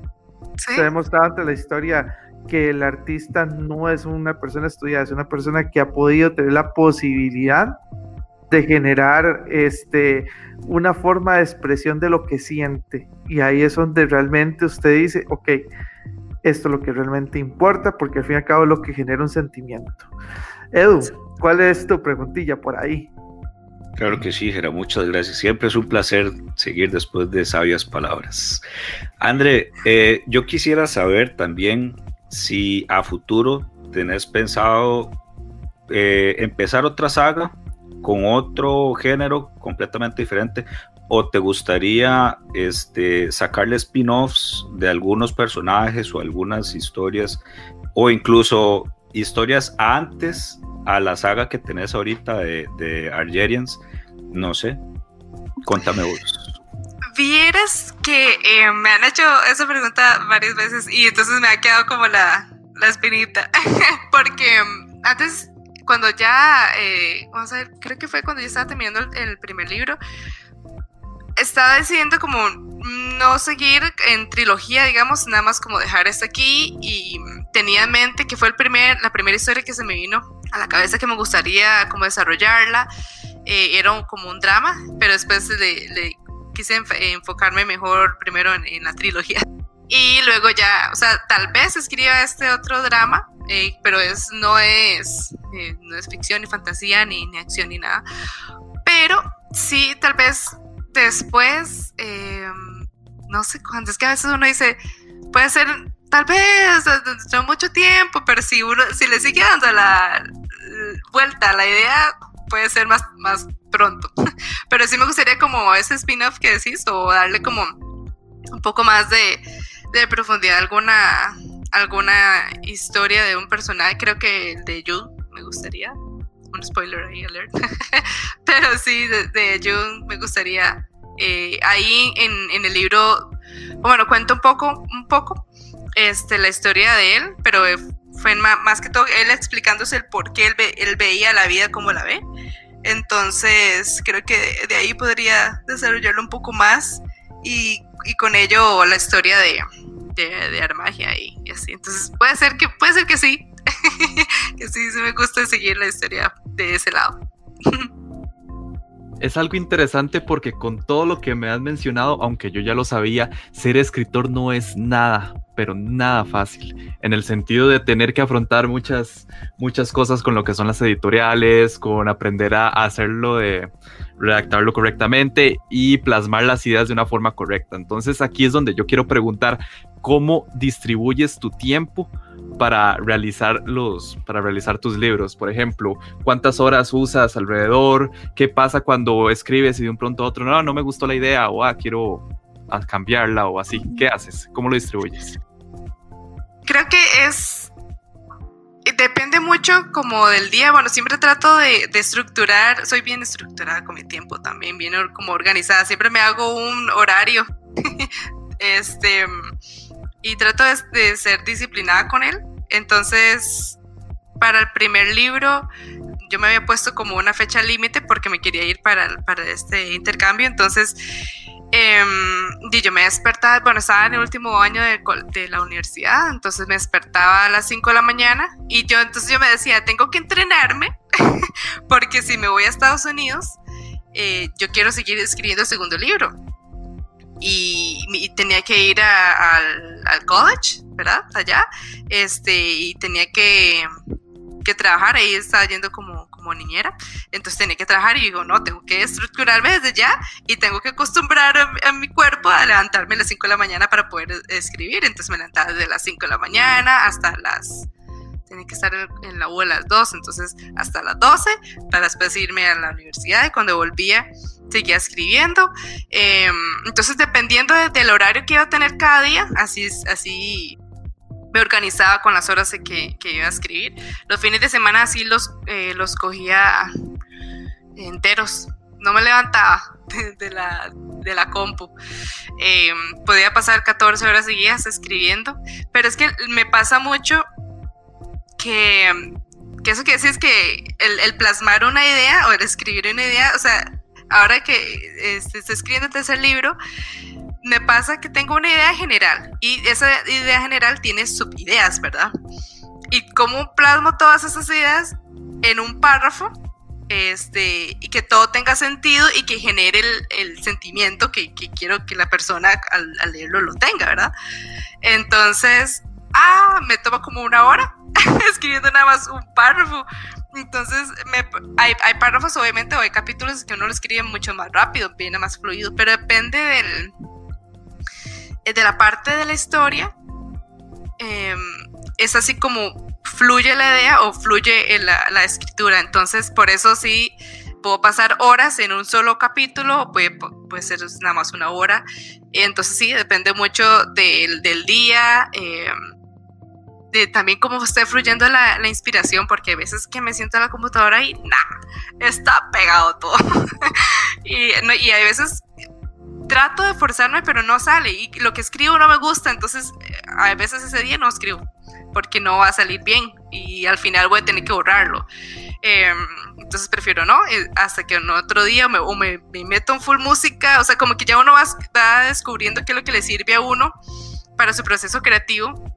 se ha demostrado ante la historia que el artista no es una persona estudiada, es una persona que ha podido tener la posibilidad de generar este, una forma de expresión de lo que siente. Y ahí es donde realmente usted dice, ok, esto es lo que realmente importa, porque al fin y al cabo es lo que genera un sentimiento. Edu, ¿cuál es tu preguntilla por ahí? Claro que sí, Jera, muchas gracias. Siempre es un placer seguir después de sabias palabras. André, eh, yo quisiera saber también si a futuro tenés pensado eh, empezar otra saga con otro género completamente diferente o te gustaría este, sacarle spin-offs de algunos personajes o algunas historias o incluso historias antes a la saga que tenés ahorita de, de Argerians, no sé. Contame vos. Vieras que eh, me han hecho esa pregunta varias veces y entonces me ha quedado como la, la espinita. Porque mm, antes, cuando ya, eh, vamos a ver, creo que fue cuando yo estaba terminando el, el primer libro, estaba decidiendo como no seguir en trilogía, digamos, nada más como dejar esto aquí y tenía en mente que fue el primer, la primera historia que se me vino a la cabeza que me gustaría como desarrollarla. Eh, era como un drama, pero después le, le quise enfocarme mejor primero en, en, la trilogía. Y luego ya, o sea, tal vez escriba este otro drama, eh, pero es, no, es, eh, no es ficción ni fantasía ni, ni acción ni nada. Pero sí, tal vez después, eh, no sé cuándo, es que a veces uno dice, puede ser tal vez no mucho tiempo, pero si uno, si le sigue dando la vuelta a la idea, puede ser más, más pronto. Pero sí me gustaría como ese spin-off que decís, o darle como un poco más de, de profundidad alguna, alguna historia de un personaje. Creo que el de Jude me gustaría. Un spoiler ahí, alert. Pero sí, de, de me gustaría. Eh, ahí en, en, el libro, bueno, cuento un poco, un poco este, la historia de él, pero fue más, que todo él explicándose el por qué él, ve, él veía la vida como la ve. Entonces, creo que de, ahí podría desarrollarlo un poco más y, y con ello la historia de, de, Armagia y, y, así. Entonces, puede ser que, puede ser que sí, que sí, sí me gusta seguir la historia de ese lado. es algo interesante porque con todo lo que me has mencionado, aunque yo ya lo sabía, ser escritor no es nada, pero nada fácil, en el sentido de tener que afrontar muchas, muchas cosas con lo que son las editoriales, con aprender a, hacerlo de redactarlo correctamente y plasmar las ideas de una forma correcta. Entonces aquí es donde yo quiero preguntar cómo distribuyes tu tiempo para realizar los para realizar tus libros. Por ejemplo cuántas horas usas alrededor qué pasa cuando escribes y de un pronto a otro no no me gustó la idea o ah, quiero cambiarla o así qué haces cómo lo distribuyes creo que es depende mucho como del día. Bueno siempre trato de, de estructurar soy bien estructurada con mi tiempo también bien como organizada. Siempre me hago un horario. Este y trato de, ser disciplinada con él. Entonces, para el primer libro, yo me había puesto como una fecha límite porque me quería ir para, para este intercambio. Entonces, eh, yo me despertaba, bueno, estaba en el último año de, de, la universidad, entonces me despertaba a las 5 de la mañana y yo entonces yo me decía, tengo que entrenarme porque si me voy a Estados Unidos, eh, yo quiero seguir escribiendo el segundo libro y, y tenía que ir a, a, al college, ¿verdad? Allá, este, y tenía que, que trabajar, ahí estaba yendo como, como niñera, entonces tenía que trabajar y digo, no, tengo que estructurarme desde ya y tengo que acostumbrar a, a mi cuerpo a levantarme a las 5 de la mañana para poder escribir, entonces me levantaba desde las 5 de la mañana hasta las tenía que estar en la U a las 2, entonces hasta las 12 para después irme a la universidad y cuando volvía seguía escribiendo. Eh, entonces, dependiendo de, del horario que iba a tener cada día, así, así me organizaba con las horas que, que, iba a escribir. Los fines de semana así los, eh, los cogía enteros. No me levantaba de, la, de la compu. Eh, podía pasar 14 horas seguidas escribiendo, pero es que me pasa mucho que, que eso que decís que el, el, plasmar una idea o el escribir una idea, o sea, ahora que este, estoy escribiendo el tercer libro, me pasa que tengo una idea general y esa idea general tiene subideas, ¿verdad? Y cómo plasmo todas esas ideas en un párrafo este, y que todo tenga sentido y que genere el, el sentimiento que, que, quiero que la persona al, al, leerlo lo tenga, ¿verdad? Entonces, ah, me toma como una hora escribiendo nada más un párrafo. Entonces, hay, hay, párrafos, obviamente, o hay capítulos que uno lo escribe mucho más rápido, viene más fluido, pero depende del, de la parte de la historia. Eh, es así como fluye la idea o fluye la, la, escritura. Entonces, por eso sí puedo pasar horas en un solo capítulo, o puede, puede ser nada más una hora. Entonces, sí, depende mucho del, del día. Eh, de también cómo esté fluyendo la, la, inspiración, porque a veces que me siento en la computadora y nada, está pegado todo. y, y hay veces trato de forzarme, pero no sale. Y lo que escribo no me gusta, entonces eh, a veces ese día no escribo, porque no va a salir bien y al final voy a tener que borrarlo. Em, entonces prefiero no, eh, hasta que en otro día me, o me, meto en full música, o sea, como que ya uno va, va descubriendo qué es lo que le sirve a uno para su proceso creativo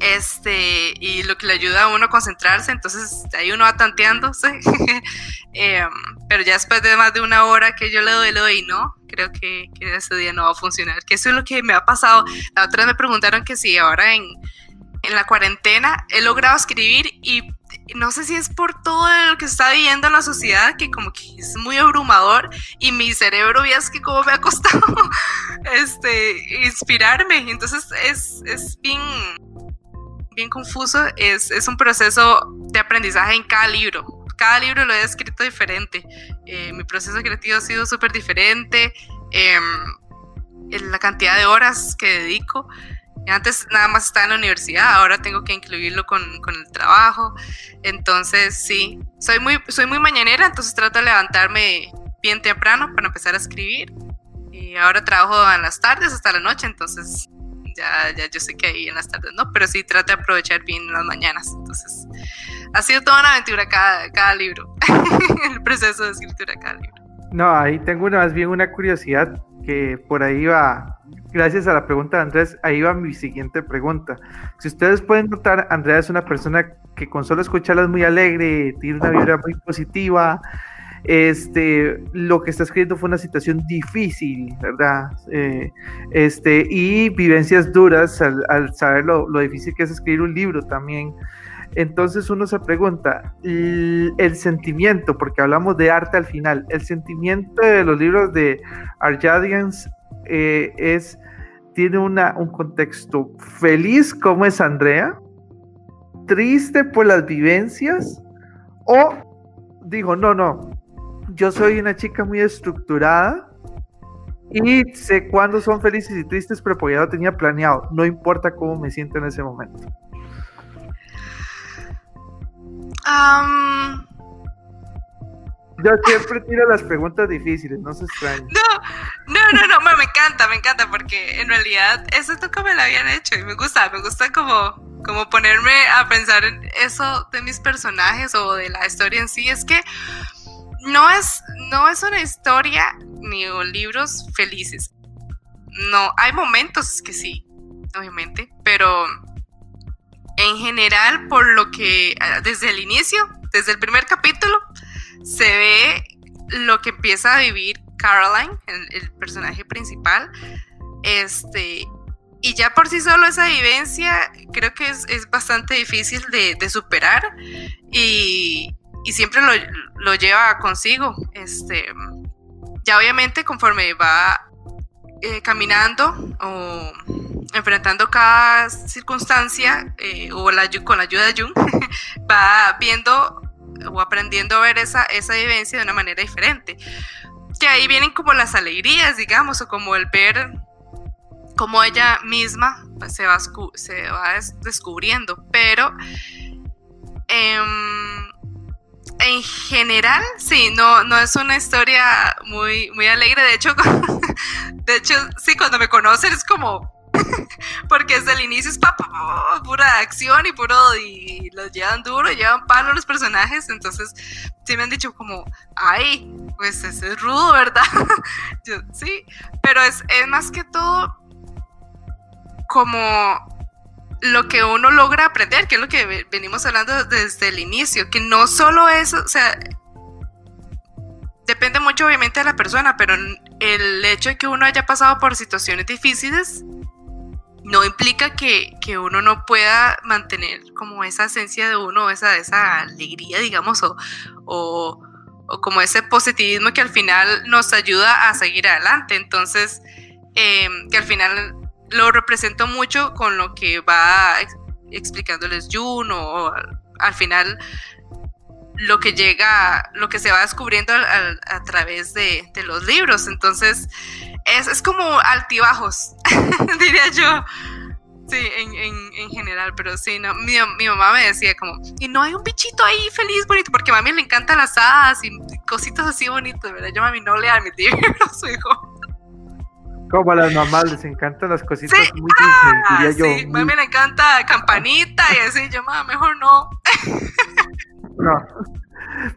este, y lo que le ayuda a uno a concentrarse, entonces ahí uno va tanteándose, em, pero ya después de más de una hora que yo le doy, le doy, no, creo que, que, ese día no va a funcionar, que eso es lo que me ha pasado, la otra me preguntaron que si ahora en, en la cuarentena he logrado escribir y no sé si es por todo lo que está viviendo en la sociedad, que como que es muy abrumador y mi cerebro, es que como me ha costado este, inspirarme. Entonces es, es bien, bien confuso, es, es, un proceso de aprendizaje en cada libro. Cada libro lo he escrito diferente. Eh, mi proceso creativo ha sido súper diferente. Eh, la cantidad de horas que dedico. Antes nada más estaba en la universidad, ahora tengo que incluirlo con, con, el trabajo. Entonces, sí, soy muy, soy muy mañanera, entonces trato de levantarme bien temprano para empezar a escribir. Y ahora trabajo en las tardes hasta la noche, entonces ya, ya yo sé que ahí en las tardes no, pero sí trato de aprovechar bien las mañanas. Entonces, ha sido toda una aventura cada, cada libro, el proceso de escritura de cada libro. No, ahí tengo una, más bien una curiosidad que por ahí va, gracias a la pregunta de Andrés, ahí va mi siguiente pregunta. Si ustedes pueden notar, Andrea es una persona que con solo escucharla es muy alegre, tiene una vibra muy positiva, este, lo que está escribiendo fue una situación difícil, ¿verdad? Eh, este, y vivencias duras al, saber lo, difícil que es escribir un libro también. Entonces uno se pregunta, el, sentimiento, porque hablamos de arte al final, el sentimiento de los libros de Arjadians eh, es, tiene una, un contexto feliz como es Andrea, triste por las vivencias, o digo, no, no, yo soy una chica muy estructurada y sé cuándo son felices y tristes, pero pues ya lo tenía planeado. No importa cómo me siento en ese momento. Yo siempre tiro las preguntas difíciles, no se extrañen. No, no, no, no, me encanta, me encanta, porque en realidad eso nunca me lo habían hecho y me gusta, me gusta como, como ponerme a pensar en eso de mis personajes o de la historia en sí. Es que no es, no es una historia ni libros felices. No, hay momentos que sí, obviamente, pero en general, por lo que ah, desde el inicio, desde el primer capítulo, se ve lo que empieza a vivir Caroline, el, personaje principal. Este, y ya por sí solo esa vivencia creo que es, bastante difícil de superar. Y, y siempre lo, lleva consigo. Este, ya obviamente conforme va eh, caminando o enfrentando cada circunstancia eh, o la, con la ayuda de Jung, va viendo o aprendiendo a ver esa, esa vivencia de una manera diferente. Que ahí vienen como las alegrías, digamos, o como el ver cómo ella misma se va, se va descubriendo. Pero em, en general, sí, no, no es una historia muy, muy alegre. De hecho, de hecho, sí, cuando me conocen es como porque desde el inicio es pura acción y puro y los llevan duro, llevan palo los personajes, entonces sí me han dicho como, ay, pues ese es rudo, ¿verdad? sí, pero es, es más que todo como lo que uno logra aprender, que es lo que venimos hablando desde el inicio, que no solo eso, o sea, depende mucho obviamente de la persona, pero el hecho de que uno haya pasado por situaciones difíciles no implica que, uno no pueda mantener como esa esencia de uno, esa, esa alegría, digamos, o, o, como ese positivismo que al final nos ayuda a seguir adelante. Entonces, eh, que al final lo represento mucho con lo que va explicándoles Jun o, al final lo que llega, lo que se va descubriendo a, través de, los libros. Entonces, es, es como altibajos, diría yo. Sí, en, en, en, general, pero sí, no. Mi, mi, mamá me decía como, y no hay un bichito ahí feliz, bonito, porque a mami le encantan las hadas y cositas así bonitas, ¿verdad? Yo a mami no le a mi a su hijo. Como a las mamás les encantan las cositas sí, muy Disney, ah, diría sí, yo. mami le encanta campanita y así, yo, mamá, mejor no. no.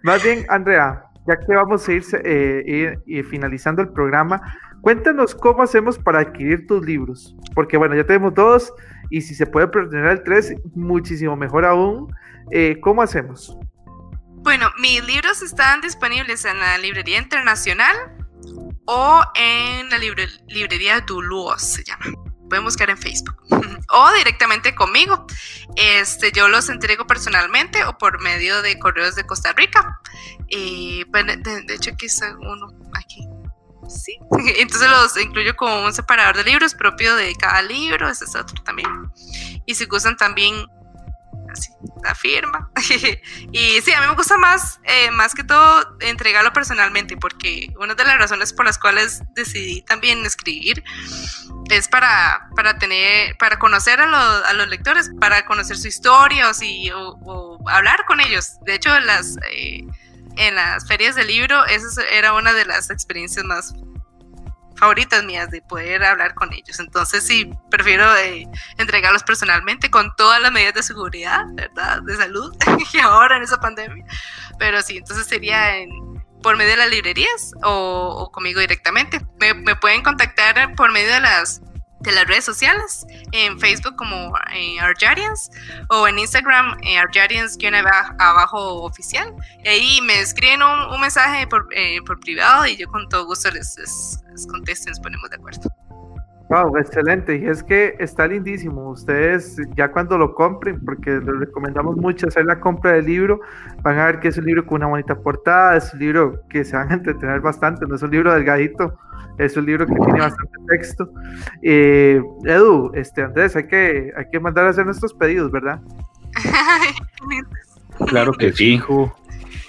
Más bien, Andrea, ya que vamos a ir, eh, finalizando el programa, Cuéntanos cómo hacemos para adquirir tus libros, porque bueno, ya tenemos dos y si se puede preordenar el tres, muchísimo mejor aún. Eh, ¿Cómo hacemos? Bueno, mis libros están disponibles en la Librería Internacional o en la libre, Librería Duluos, se llama. Pueden buscar en Facebook o directamente conmigo. Este, yo los entrego personalmente o por medio de correos de Costa Rica. De, de hecho, aquí está uno, aquí Sí, entonces los incluyo como un separador de libros propio de cada libro, ese es otro también. Y si gustan también así, la firma. y sí, a mí me gusta más, eh, más que todo, entregarlo personalmente, porque una de las razones por las cuales decidí también escribir es para, para tener, para conocer a, los, a los lectores, para conocer su historia o, si, o, hablar con ellos. De hecho, las... Eh, en las ferias del libro, esa era una de las experiencias más favoritas mías de poder hablar con ellos. Entonces sí, prefiero eh, entregarlos personalmente con todas las medidas de seguridad, ¿verdad? De salud, y ahora en esa pandemia. Pero sí, entonces sería en, por medio de las librerías o, o conmigo directamente. Me, me, pueden contactar por medio de las de las redes sociales, en Facebook como eh, Arjarians o en Instagram eh, Arjarians-abajo oficial. Y ahí me escriben un, un mensaje por, eh, por, privado y yo con todo gusto les, les, les contesto y nos ponemos de acuerdo. Wow, excelente. Y es que está lindísimo. Ustedes ya cuando lo compren, porque les recomendamos mucho hacer la compra del libro, van a ver que es un libro con una bonita portada, es un libro que se van a entretener bastante, no es un libro delgadito, es un libro que tiene bastante texto. Eh, Edu, este Andrés, hay que, hay que mandar a hacer nuestros pedidos, ¿verdad? claro que sí.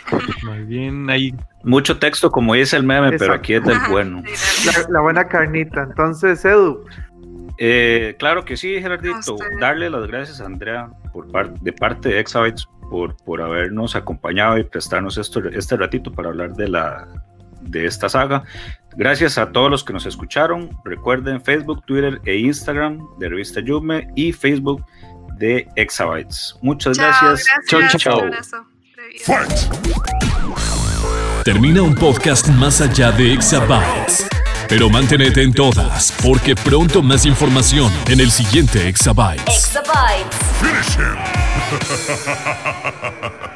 Muy bien, ahí. Mucho texto, como dice el meme, Exacto. pero aquí es del bueno. La, la buena carnita. Entonces, Edu. Eh, claro que sí, Gerardito. Darle las gracias a Andrea por par de parte de Exabytes por, por habernos acompañado y prestarnos esto, este ratito para hablar de, la, de esta saga. Gracias a todos los que nos escucharon. Recuerden Facebook, Twitter e Instagram de Revista Yume y Facebook de Exabytes. Muchas chao, gracias. gracias. Chao, chao. Termina un podcast más allá de Exabytes. Pero manténete en todas, porque pronto más información en el siguiente Exabytes. Exabytes. Finish him.